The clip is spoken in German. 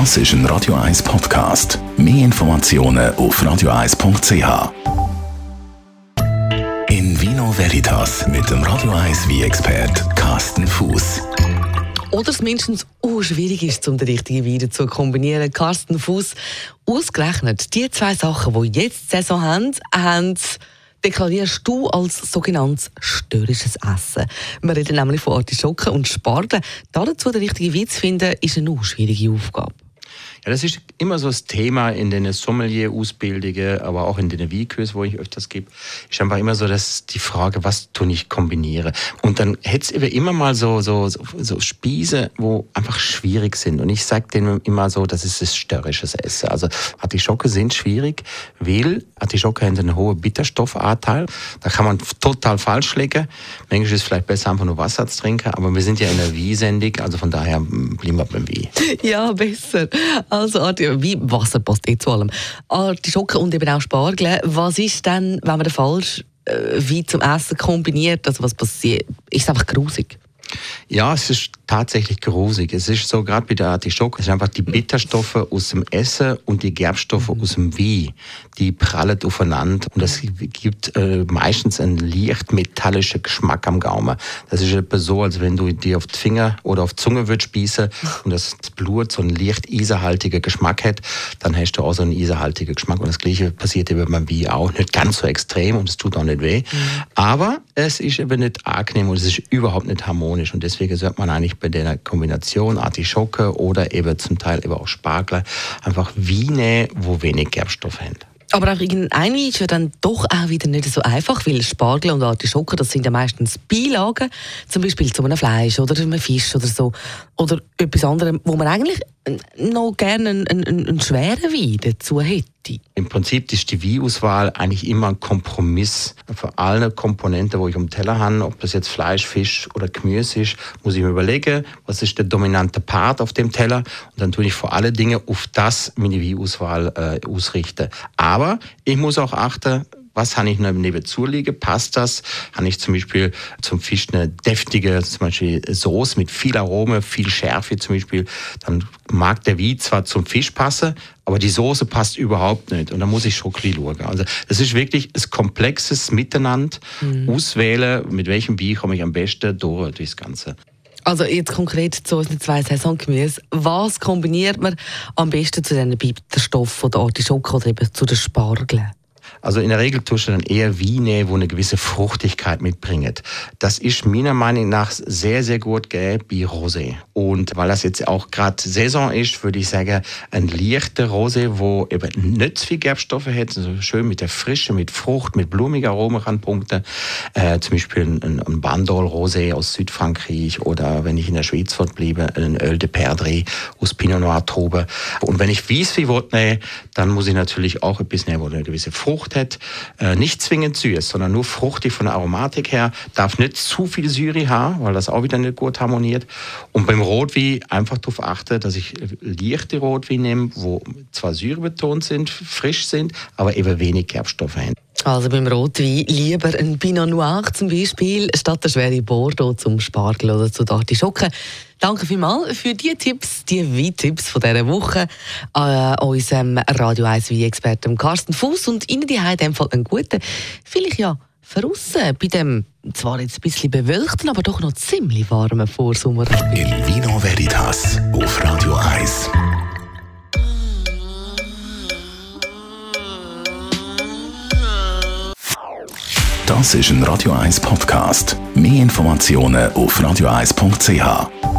Das ist ein Radio 1 Podcast. Mehr Informationen auf radio1.ch. In Vino Veritas mit dem Radio 1 wie expert Carsten Fuß. Oder es mindestens auch schwierig ist, um den richtigen Wein zu kombinieren. Carsten Fuß, ausgerechnet die zwei Sachen, die jetzt Saison haben, haben deklarierst du als sogenanntes störrisches Essen. Wir reden nämlich von Artischocken und Spargel. Dazu den richtigen Wein zu finden, ist eine schwierige Aufgabe. Ja, das ist immer so das Thema in den Sommelier-Ausbildungen, aber auch in den Weekurs, wo ich öfters gebe, ist einfach immer so, dass die Frage, was tue ich kombiniere. Und dann hätte es immer mal so, so, so, so Spieße, wo einfach schwierig sind. Und ich sage denen immer so, das ist das störrisches Essen. Also Artischocke sind schwierig, weil Artischocke haben einen hohen Bitterstoffanteil. Da kann man total falsch liegen. Manchmal ist es vielleicht besser, einfach nur Wasser zu trinken, aber wir sind ja in der Wie-Sendig, also von daher bleiben wir beim Wie. Ja, besser. Also, wie Wasser passt eh zu allem. Artischocken und eben auch Spargel. Was ist denn, wenn man den falsch äh, wie zum Essen kombiniert? Also, was passiert? Ist es einfach grusig? Ja, es ist tatsächlich grusig. Es ist so, gerade bei der Artischocke, es sind einfach die Bitterstoffe aus dem Essen und die Gerbstoffe mhm. aus dem Wie, die prallen aufeinander. Und das gibt äh, meistens einen leicht metallischen Geschmack am Gaumen. Das ist etwa so, als wenn du die auf die Finger oder auf die Zunge würdest spießen und das Blut so einen leicht eisenhaltigen Geschmack hat, dann hast du auch so einen eisenhaltigen Geschmack. Und das Gleiche passiert eben beim Wie auch. Nicht ganz so extrem und es tut auch nicht weh. Mhm. Aber es ist eben nicht angenehm und es ist überhaupt nicht harmonisch. Und deswegen sollte man eigentlich bei der Kombination Artischocke oder eben zum Teil eben auch Spargel einfach Weine, wo wenig Gerbstoff haben. Aber auch irgendein ist ja dann doch auch wieder nicht so einfach, weil Spargel und Artischocke, das sind ja meistens Beilagen, zum Beispiel zu einem Fleisch oder einem Fisch oder so. Oder etwas anderes, wo man eigentlich noch gerne einen, einen, einen schweren Wein dazu hätte. Im Prinzip ist die Weinauswahl eigentlich immer ein Kompromiss. Für alle Komponenten, wo ich am Teller habe, ob das jetzt Fleisch, Fisch oder Gemüse ist, muss ich mir überlegen, was ist der dominante Part auf dem Teller und dann tue ich vor alle Dinge auf das meine Weinauswahl äh, ausrichten. Aber ich muss auch achten, was habe ich neben zuliegen? Passt das? Habe ich zum Beispiel zum Fisch eine deftige, zum Beispiel Soße mit viel Arome, viel Schärfe zum Beispiel, dann mag der Wein zwar zum Fisch passen, aber die Soße passt überhaupt nicht. Und da muss ich schon ein schauen. Also, das ist wirklich ein komplexes Miteinander. Mhm. Auswählen, mit welchem Wein komme ich am besten durch das Ganze. Also jetzt konkret zu unseren zwei Saisongemüse. Was kombiniert man am besten zu diesen Bitterstoffen oder Artischocken oder eben zu den Spargeln? Also in der Regel tust du dann eher Weine, wo eine gewisse Fruchtigkeit mitbringt. Das ist meiner Meinung nach sehr, sehr gut gelb wie Rosé. Und weil das jetzt auch gerade Saison ist, würde ich sagen, ein leichter Rosé, wo eben nicht zu viel Gerbstoffe hat, also schön mit der Frische, mit Frucht, mit blumiger Aroma kann punkten. Äh, zum Beispiel ein, ein Bandol Rosé aus Südfrankreich oder wenn ich in der Schweiz bliebe, ein Öl de Perdrix aus Pinot Noir Traube. Und wenn ich Wiesvi nehme, dann muss ich natürlich auch ein bisschen wo eine gewisse Frucht hat, äh, nicht zwingend süß, sondern nur fruchtig von der Aromatik her, darf nicht zu viel Syri haben, weil das auch wieder nicht gut harmoniert. Und beim Rotwein einfach darauf achten, dass ich leichte Rotwein nehme, wo zwar säurebetont sind, frisch sind, aber eben wenig Gerbstoffe haben. Also beim Rotwein lieber ein Pinot Noir zum Beispiel, statt der schwere Bordeaux zum Spargel oder zu Artischocken. Danke vielmals für die Tipps, die Weintipps von dieser Woche an äh, unserem Radio 1 Wein-Experten Carsten Fuß und Ihnen die in dem Fall einen guten, vielleicht ja verrissen bei dem zwar jetzt ein bisschen bewölkten, aber doch noch ziemlich warmen Vorsommer. In Vino Veritas auf Radio 1. Das ist ein Radio 1 Podcast. Mehr Informationen auf radio1.ch.